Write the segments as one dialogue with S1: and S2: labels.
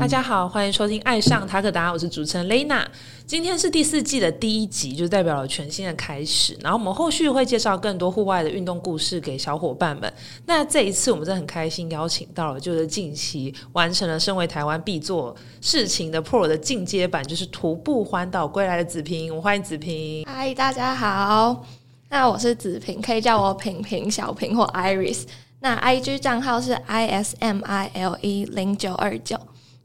S1: 大家好，欢迎收听《爱上塔克达》，我是主持人 Lena。今天是第四季的第一集，就代表了全新的开始。然后我们后续会介绍更多户外的运动故事给小伙伴们。那这一次我们真的很开心，邀请到了就是近期完成了身为台湾必做事情的 Pro 的进阶版，就是徒步环岛归来的子平。我欢迎子平。
S2: 嗨，大家好，那我是子平，可以叫我平平、小平或 Iris。那 IG 账号是 I S M I L E 零九二九。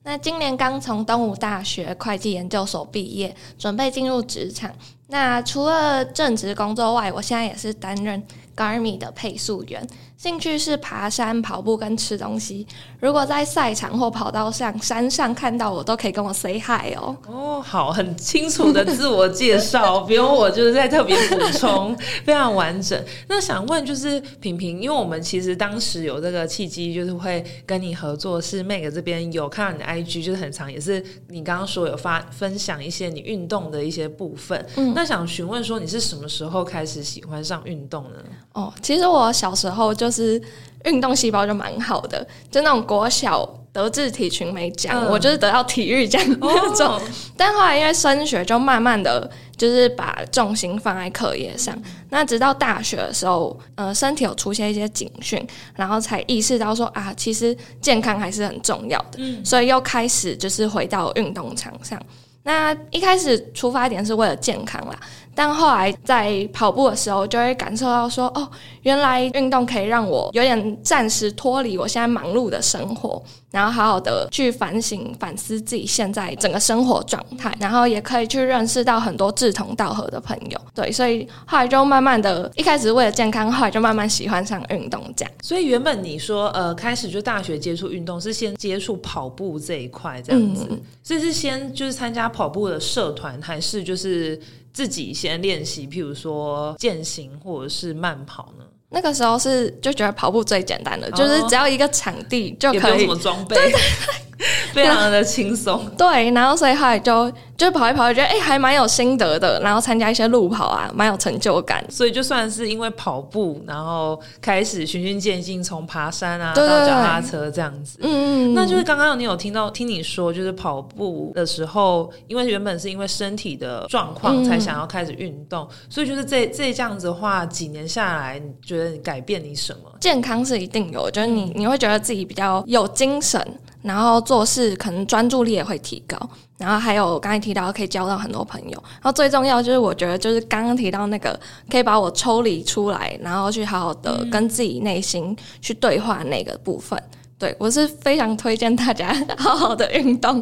S2: 那今年刚从东吴大学会计研究所毕业，准备进入职场。那除了正职工作外，我现在也是担任 Garmi 的配速员。兴趣是爬山、跑步跟吃东西。如果在赛场或跑道上、山上看到我，都可以跟我 say hi 哦。
S1: 哦，好，很清楚的自我介绍，不用我就是在特别补充，非常完整。那想问就是平平，因为我们其实当时有这个契机，就是会跟你合作，是 Meg 这边有看到你的 IG，就是很长，也是你刚刚说有发分享一些你运动的一些部分。嗯，那想询问说你是什么时候开始喜欢上运动呢？
S2: 哦，其实我小时候就。就是运动细胞就蛮好的，就那种国小德智体群没奖，我就是得到体育奖那种。但后来因为升学，就慢慢的就是把重心放在课业上。那直到大学的时候，呃，身体有出现一些警讯，然后才意识到说啊，其实健康还是很重要的。所以又开始就是回到运动场上。那一开始出发点是为了健康啦。但后来在跑步的时候，就会感受到说，哦，原来运动可以让我有点暂时脱离我现在忙碌的生活，然后好好的去反省、反思自己现在整个生活状态，然后也可以去认识到很多志同道合的朋友。对，所以后来就慢慢的，一开始为了健康，后来就慢慢喜欢上运动这样。
S1: 所以原本你说，呃，开始就大学接触运动是先接触跑步这一块这样子，所以是先就是参加跑步的社团，还是就是？自己先练习，譬如说健行或者是慢跑呢？
S2: 那个时候是就觉得跑步最简单的，就是只要一个场地就可以，
S1: 什么装备，非常的轻松。
S2: 对，然后所以后来就。就跑一跑，觉得哎还蛮有心得的，然后参加一些路跑啊，蛮有成就感。
S1: 所以就算是因为跑步，然后开始循序渐进，从爬山啊到脚踏车这样子。嗯嗯。那就是刚刚你有听到听你说，就是跑步的时候，因为原本是因为身体的状况才想要开始运动，所以就是这这这样子的话，几年下来，你觉得改变你什么？
S2: 健康是一定有，就是你你会觉得自己比较有精神，然后做事可能专注力也会提高。然后还有刚才提到可以交到很多朋友，然后最重要就是我觉得就是刚刚提到那个可以把我抽离出来，然后去好好的跟自己内心去对话那个部分。对我是非常推荐大家好好的运动，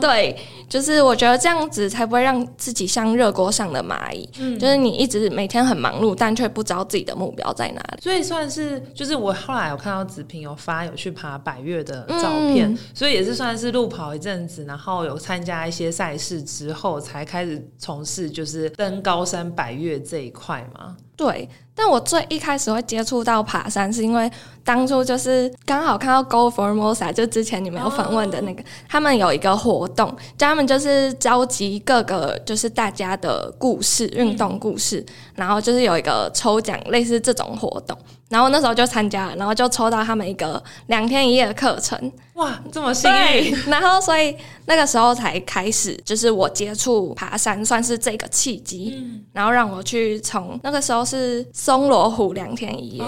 S2: 对，就是我觉得这样子才不会让自己像热锅上的蚂蚁，就是你一直每天很忙碌，但却不知道自己的目标在哪里。
S1: 所以算是，就是我后来有看到子平有发有去爬百越的照片，所以也是算是路跑一阵子，然后有参加一些赛事之后，才开始从事就是登高山百越这一块嘛。
S2: 对，但我最一开始会接触到爬山，是因为当初就是刚好看到 Go Formosa，就之前你们有访问的那个，他们有一个活动，他们就是召集各个就是大家的故事，运动故事，然后就是有一个抽奖，类似这种活动。然后那时候就参加了，然后就抽到他们一个两天一夜的课程，
S1: 哇，这么幸运！
S2: 然后所以那个时候才开始，就是我接触爬山，算是这个契机。嗯，然后让我去从那个时候是松罗湖两天一夜，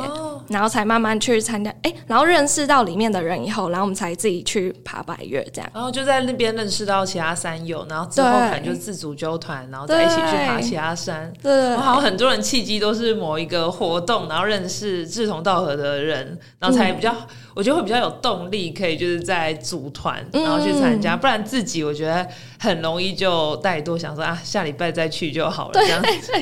S2: 然后才慢慢去参加，哎，然后认识到里面的人以后，然后我们才自己去爬百越这样。
S1: 然后就在那边认识到其他山友，然后之后可能就自主纠团，然后再一起去爬其他山。
S2: 对，
S1: 好像很多人契机都是某一个活动，然后认识。志同道合的人，然后才比较，我觉得会比较有动力，可以就是在组团，然后去参加。不然自己我觉得很容易就怠惰，想说啊，下礼拜再去就好了，这样
S2: 子，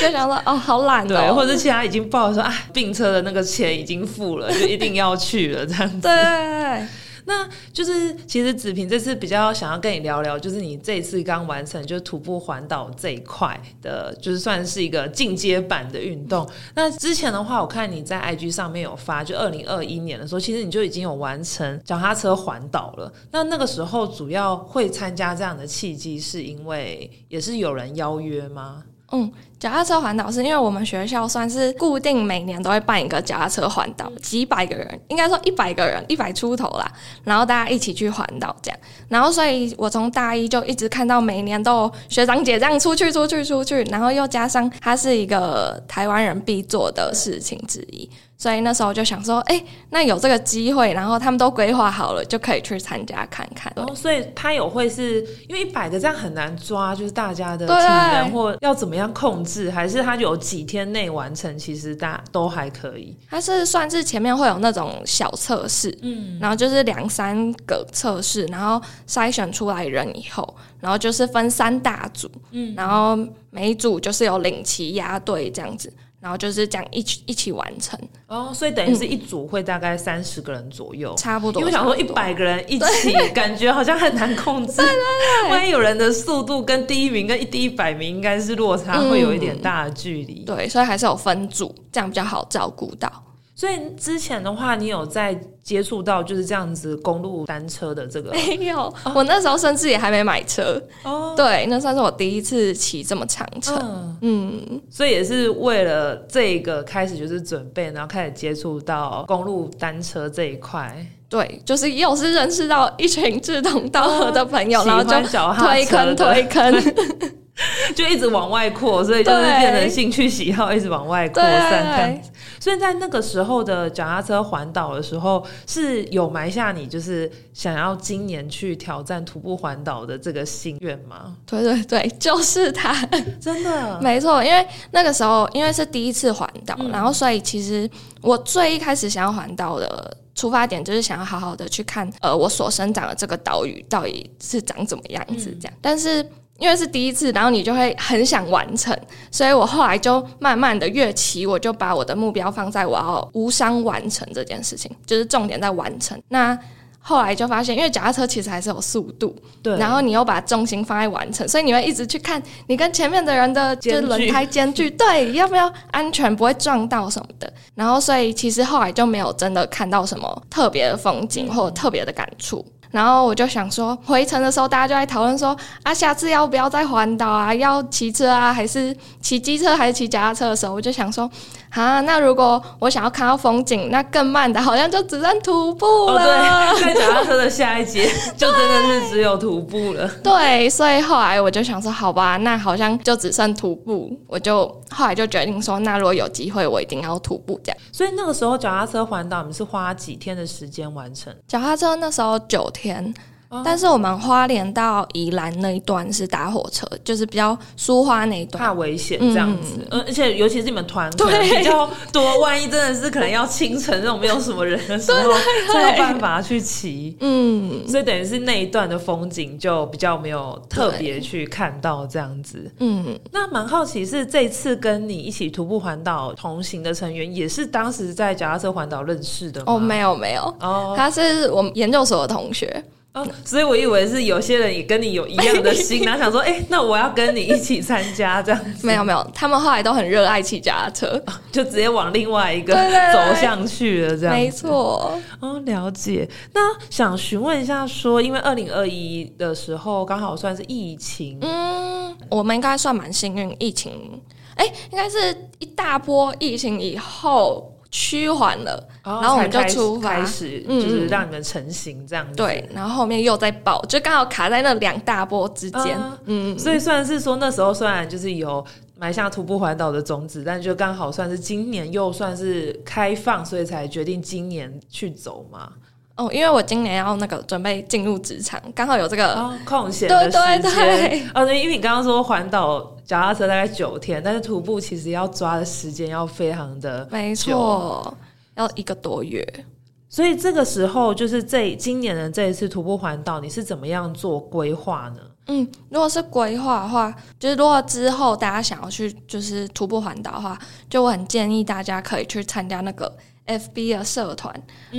S2: 就想说哦，好懒，
S1: 对，或者其他已经报说啊，病车的那个钱已经付了，就一定要去了，这样子。
S2: 对。
S1: 那就是其实子平这次比较想要跟你聊聊，就是你这次刚完成就是徒步环岛这一块的，就是算是一个进阶版的运动。那之前的话，我看你在 IG 上面有发，就二零二一年的时候，其实你就已经有完成脚踏车环岛了。那那个时候主要会参加这样的契机，是因为也是有人邀约吗？
S2: 嗯，脚踏车环岛是因为我们学校算是固定每年都会办一个脚踏车环岛，几百个人，应该说一百个人，一百出头啦，然后大家一起去环岛这样，然后所以我从大一就一直看到每年都有学长姐这样出去出去出去，然后又加上它是一个台湾人必做的事情之一。所以那时候就想说，哎，那有这个机会，然后他们都规划好了，就可以去参加看看。
S1: 哦，所以他有会是因为一百个这样很难抓，就是大家的体能或要怎么样控制，还是他有几天内完成，其实大都还可以。
S2: 他是算是前面会有那种小测试，嗯，然后就是两三个测试，然后筛选出来人以后，然后就是分三大组，嗯，然后每一组就是有领旗压队这样子。然后就是这样一起一起完成
S1: 哦，所以等于是一组会大概三十个人左右，
S2: 差不多。
S1: 因为想说一百个人一起，感觉好像很难控制。万一有人的速度跟第一名跟第一百名应该是落差会有一点大的距离。
S2: 对，所以还是有分组，这样比较好照顾到。
S1: 所以之前的话，你有在接触到就是这样子公路单车的这个？
S2: 没有，我那时候甚至也还没买车。哦，对，那算是我第一次骑这么长程。
S1: 嗯，所以也是为了这个开始就是准备，然后开始接触到公路单车这一块。
S2: 对，就是又是认识到一群志同道合的朋友，然后就推坑推坑。
S1: 就一直往外扩，所以就是变成兴趣喜好一直往外扩散。所以在那个时候的脚踏车环岛的时候，是有埋下你就是想要今年去挑战徒步环岛的这个心愿吗？
S2: 对对对，就是他，
S1: 真的
S2: 没错。因为那个时候因为是第一次环岛，然后所以其实我最一开始想要环岛的出发点就是想要好好的去看呃我所生长的这个岛屿到底是长怎么样子这样，但是。因为是第一次，然后你就会很想完成，所以我后来就慢慢的越骑，我就把我的目标放在我要无伤完成这件事情，就是重点在完成。那后来就发现，因为脚踏车其实还是有速度，
S1: 对，
S2: 然后你又把重心放在完成，所以你会一直去看你跟前面的人的就是轮胎间距，对，要不要安全不会撞到什么的。然后所以其实后来就没有真的看到什么特别的风景或者特别的感触。然后我就想说，回程的时候大家就在讨论说，啊，下次要不要再环岛啊？要骑车啊，还是骑机车，还是骑脚踏车的时候，我就想说。啊，那如果我想要看到风景，那更慢的，好像就只剩徒步了。
S1: 对，在脚踏车的下一节，就真的是只有徒步了。
S2: 对，所以后来我就想说，好吧，那好像就只剩徒步。我就后来就决定说，那如果有机会，我一定要徒步这样。
S1: 所以那个时候脚踏车环岛，你是花几天的时间完成？
S2: 脚踏车那时候九天。但是我们花莲到宜兰那一段是搭火车，就是比较疏花那一段，
S1: 怕危险这样子。嗯，而且尤其是你们团比较多，万一真的是可能要清晨那种没有什么人的时候，才有办法去骑。嗯，所以等于是那一段的风景就比较没有特别去看到这样子。嗯，那蛮好奇是这次跟你一起徒步环岛同行的成员，也是当时在脚踏车环岛认识的吗？
S2: 哦，没有没有，哦，他是我们研究所的同学。
S1: 所以我以为是有些人也跟你有一样的心，然后想说，哎，那我要跟你一起参加这样。
S2: 没有没有，他们后来都很热爱骑脚踏车，
S1: 就直接往另外一个走向去了，这样。
S2: 没错。
S1: 哦，了解。那想询问一下，说因为二零二一的时候刚好算是疫情，
S2: 嗯，我们应该算蛮幸运，疫情，哎，应该是一大波疫情以后。趋缓了，然后我们就出
S1: 发，开始就是让你们成型这样子。
S2: 对，然后后面又在爆，就刚好卡在那两大波之间。
S1: 嗯，所以算是说那时候虽然就是有埋下徒步环岛的种子，但就刚好算是今年又算是开放，所以才决定今年去走嘛。
S2: 哦，因为我今年要那个准备进入职场，刚好有这个
S1: 空闲的时间。哦，对，因为你刚刚说环岛。脚踏车大概九天，但是徒步其实要抓的时间要非常的
S2: 没错，要一个多月。
S1: 所以这个时候就是这今年的这一次徒步环岛，你是怎么样做规划呢？
S2: 嗯，如果是规划的话，就是如果之后大家想要去就是徒步环岛的话，就我很建议大家可以去参加那个 FB 的社团。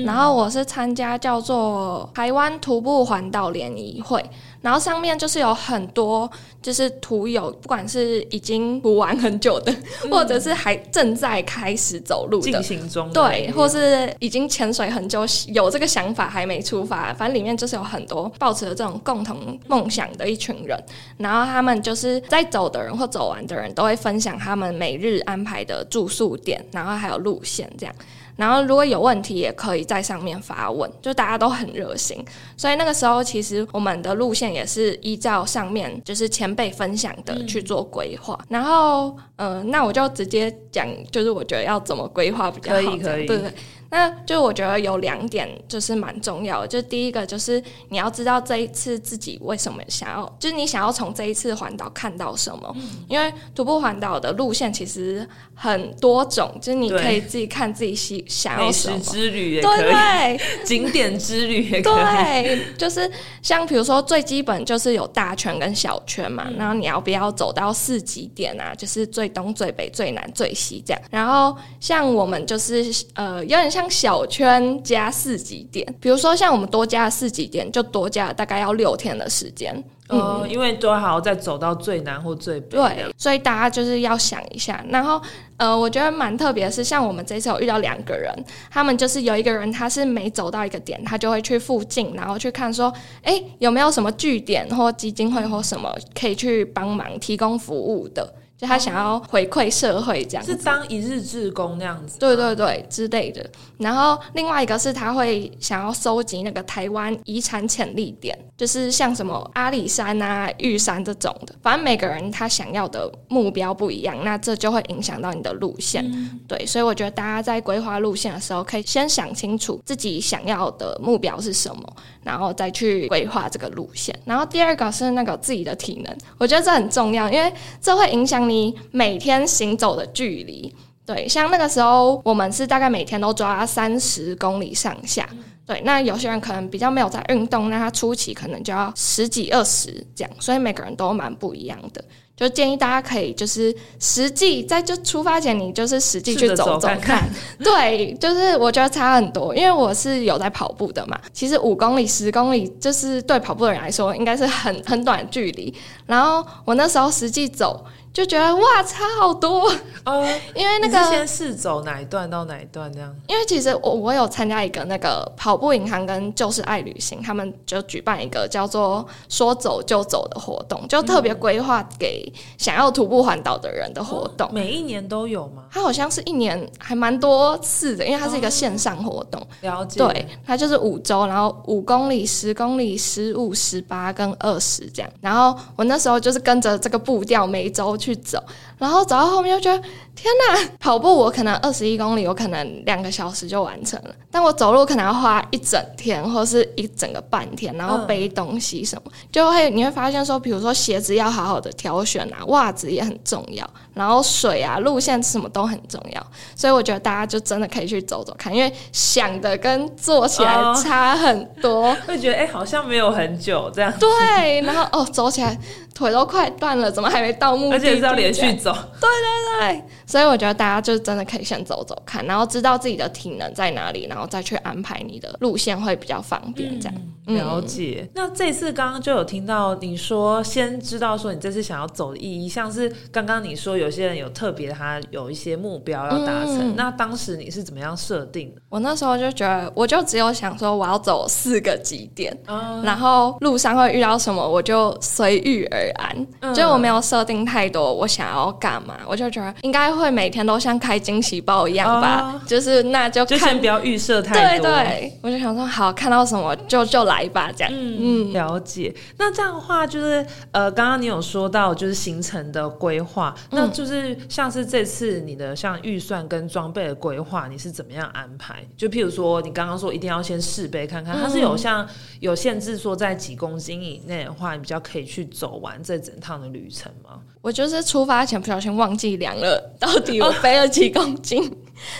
S2: 然后我是参加叫做台湾徒步环岛联谊会。然后上面就是有很多就是徒友，不管是已经涂完很久的，或者是还正在开始走路的，
S1: 进行中的
S2: 对，或是已经潜水很久，有这个想法还没出发，反正里面就是有很多抱持了这种共同梦想的一群人，然后他们就是在走的人或走完的人都会分享他们每日安排的住宿点，然后还有路线这样。然后如果有问题，也可以在上面发问，就大家都很热心。所以那个时候，其实我们的路线也是依照上面就是前辈分享的去做规划。然后，嗯，那我就直接讲，就是我觉得要怎么规划比较好。
S1: 可以，可以，
S2: 对对。那就我觉得有两点就是蛮重要的，就第一个就是你要知道这一次自己为什么想要，就是你想要从这一次环岛看到什么。因为徒步环岛的路线其实很多种，就是你可以自己看自己喜想要什么。
S1: 之旅也
S2: 可以，
S1: 景点之旅也可以。
S2: 对，就是像比如说最基本就是有大圈跟小圈嘛，然后你要不要走到四极点啊？就是最东、最北、最南、最西这样。然后像我们就是呃有点像。像小圈加四级点，比如说像我们多加四级点，就多加了大概要六天的时间。
S1: 嗯，因为都还要再走到最南或最北。
S2: 对，所以大家就是要想一下。然后，呃，我觉得蛮特别的是，像我们这次有遇到两个人，他们就是有一个人他是每走到一个点，他就会去附近，然后去看说，哎，有没有什么据点或基金会或什么可以去帮忙提供服务的。就他想要回馈社会，这样
S1: 是当一日志工那样子，
S2: 对对对之类的。然后另外一个是他会想要收集那个台湾遗产潜力点，就是像什么阿里山啊、玉山这种的。反正每个人他想要的目标不一样，那这就会影响到你的路线。对，所以我觉得大家在规划路线的时候，可以先想清楚自己想要的目标是什么，然后再去规划这个路线。然后第二个是那个自己的体能，我觉得这很重要，因为这会影响。你每天行走的距离，对，像那个时候我们是大概每天都抓三十公里上下，对。那有些人可能比较没有在运动，那他初期可能就要十几二十这样，所以每个人都蛮不一样的。就建议大家可以就是实际在就出发前，你就是实际去走走看，对，就是我觉得差很多，因为我是有在跑步的嘛。其实五公里、十公里，就是对跑步的人来说，应该是很很短距离。然后我那时候实际走。就觉得哇，差好多哦！因为那个
S1: 先试走哪一段到哪一段这样。
S2: 因为其实我我有参加一个那个跑步银行跟就是爱旅行，他们就举办一个叫做“说走就走”的活动，就特别规划给想要徒步环岛的人的活动。
S1: 每一年都有吗？
S2: 它好像是一年还蛮多次的，因为它是一个线上活动。
S1: 了解。
S2: 对，它就是五周，然后五公里、十公里、十五、十八跟二十这样。然后我那时候就是跟着这个步调，每周。去走，然后走到后面又觉得天哪！跑步我可能二十一公里，我可能两个小时就完成了，但我走路可能要花一整天或是一整个半天，然后背东西什么，就会你会发现说，比如说鞋子要好好的挑选啊，袜子也很重要，然后水啊、路线什么都很重要，所以我觉得大家就真的可以去走走看，因为想的跟做起来差很多，
S1: 会觉得哎，好像没有很久这样。
S2: 对，然后哦，走起来。腿都快断了，怎么还没到目的？
S1: 而且是要连续走。
S2: 对对对，所以我觉得大家就真的可以先走走看，然后知道自己的体能在哪里，然后再去安排你的路线会比较方便。这样
S1: 了解。那这次刚刚就有听到你说，先知道说你这次想要走的意义，像是刚刚你说有些人有特别，他有一些目标要达成。那当时你是怎么样设定的？
S2: 我那时候就觉得，我就只有想说我要走四个极点，然后路上会遇到什么，我就随遇而。安，就我没有设定太多，我想要干嘛，我就觉得应该会每天都像开惊喜包一样吧，就是那就
S1: 看不要预设太
S2: 多。对对，我就想说好，看到什么就就来吧，这样。
S1: 嗯，嗯了解。那这样的话，就是呃，刚刚你有说到就是行程的规划，那就是像是这次你的像预算跟装备的规划，你是怎么样安排？就譬如说，你刚刚说一定要先试背看看，它是有像有限制说在几公斤以内的话，你比较可以去走完。这整趟的旅程吗？
S2: 我就是出发前不小心忘记量了，到底我背了几公斤。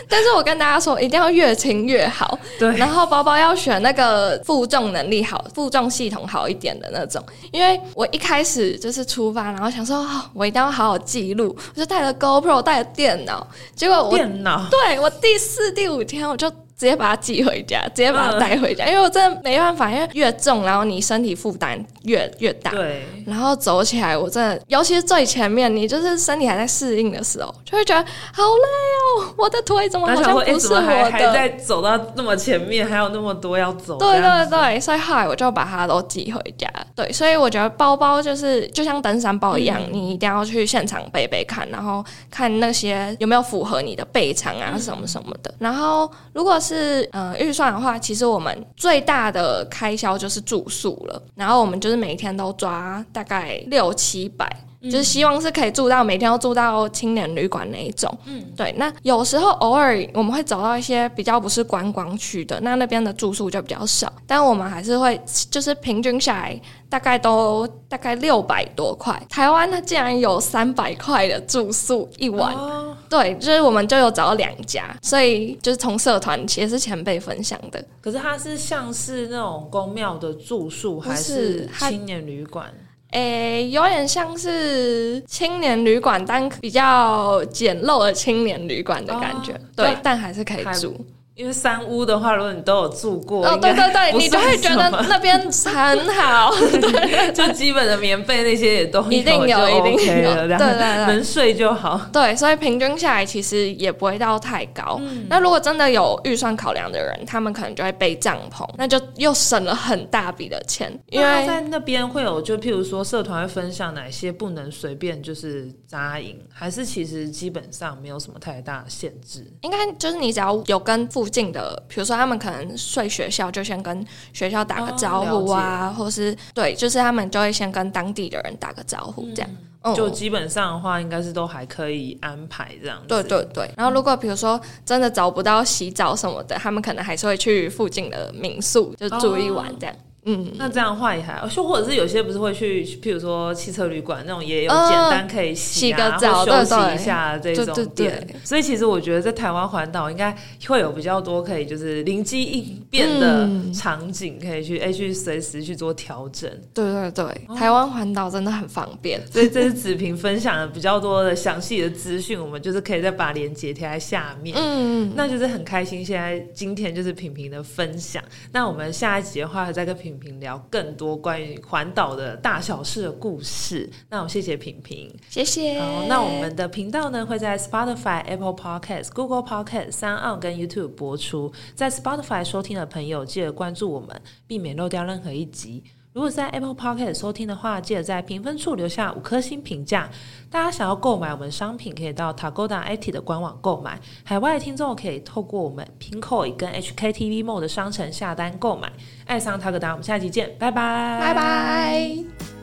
S2: 但是我跟大家说，一定要越轻越好。
S1: 对，
S2: 然后包包要选那个负重能力好、负重系统好一点的那种。因为我一开始就是出发，然后想说，我一定要好好记录，我就带了 GoPro，带了电脑。结果我
S1: 电脑，
S2: 对我第四、第五天我就。直接把它寄回家，直接把它带回家，因为我真的没办法，因为越重，然后你身体负担越越大。
S1: 对，
S2: 然后走起来，我真的，尤其是最前面，你就是身体还在适应的时候，就会觉得好累哦，我的腿怎么好像不是我
S1: 的？还在走到那么前面，还有那么多要走。
S2: 对对对，所以后来我就把它都寄回家。对，所以我觉得包包就是就像登山包一样，你一定要去现场背背看，然后看那些有没有符合你的背长啊什么什么的。然后如果是是呃预算的话，其实我们最大的开销就是住宿了。然后我们就是每天都抓大概六七百，就是希望是可以住到每天都住到青年旅馆那一种。嗯，对。那有时候偶尔我们会找到一些比较不是观光区的，那那边的住宿就比较少，但我们还是会就是平均下来大概都大概六百多块。台湾它竟然有三百块的住宿一晚。对，就是我们就有找到两家，所以就是从社团也是前辈分享的。
S1: 可是它是像是那种公庙的住宿，还是青年旅馆？
S2: 诶，有点像是青年旅馆，但比较简陋的青年旅馆的感觉。对，但还是可以住。
S1: 因为三屋的话，如果你都有住过，
S2: 哦，对对对，你就会觉得那边很好，对，
S1: 就基本的棉被那些也都
S2: 一定有，一定有，对对对，
S1: 能睡就好。
S2: 对，所以平均下来其实也不会到太高。那如果真的有预算考量的人，他们可能就会背帐篷，那就又省了很大笔的钱。
S1: 因为在那边会有，就譬如说社团会分享哪些不能随便就是扎营，还是其实基本上没有什么太大的限制。
S2: 应该就是你只要有跟附近的，比如说他们可能睡学校，就先跟学校打个招呼啊，或是对，就是他们就会先跟当地的人打个招呼，这样，
S1: 就基本上的话，应该是都还可以安排这样。
S2: 对对对。然后如果比如说真的找不到洗澡什么的，他们可能还是会去附近的民宿就住一晚这样。
S1: 嗯，那这样的话也还，就或者是有些不是会去，譬如说汽车旅馆那种也有简单可以洗
S2: 个澡、
S1: 休息一下这种店。所以其实我觉得在台湾环岛应该会有比较多可以就是灵机应变的场景，可以去哎去随时去做调整。
S2: 对对对，台湾环岛真的很方便。
S1: 所以这是子平分享的比较多的详细的资讯，我们就是可以再把链接贴在下面。嗯，那就是很开心。现在今天就是平平的分享，那我们下一集的话再跟平。平聊更多关于环岛的大小事的故事。那我谢谢平平，
S2: 谢谢。
S1: 好，那我们的频道呢会在 Spotify、Apple Podcast、Google Podcast、三岸跟 YouTube 播出。在 Spotify 收听的朋友，记得关注我们，避免漏掉任何一集。如果在 Apple Pocket 收听的话，记得在评分处留下五颗星评价。大家想要购买我们商品，可以到 Tagoda IT 的官网购买。海外听众可以透过我们 Pinkoi 跟 HKTV Mode 的商城下单购买。爱上 Tagoda，我们下期见，拜拜，
S2: 拜拜。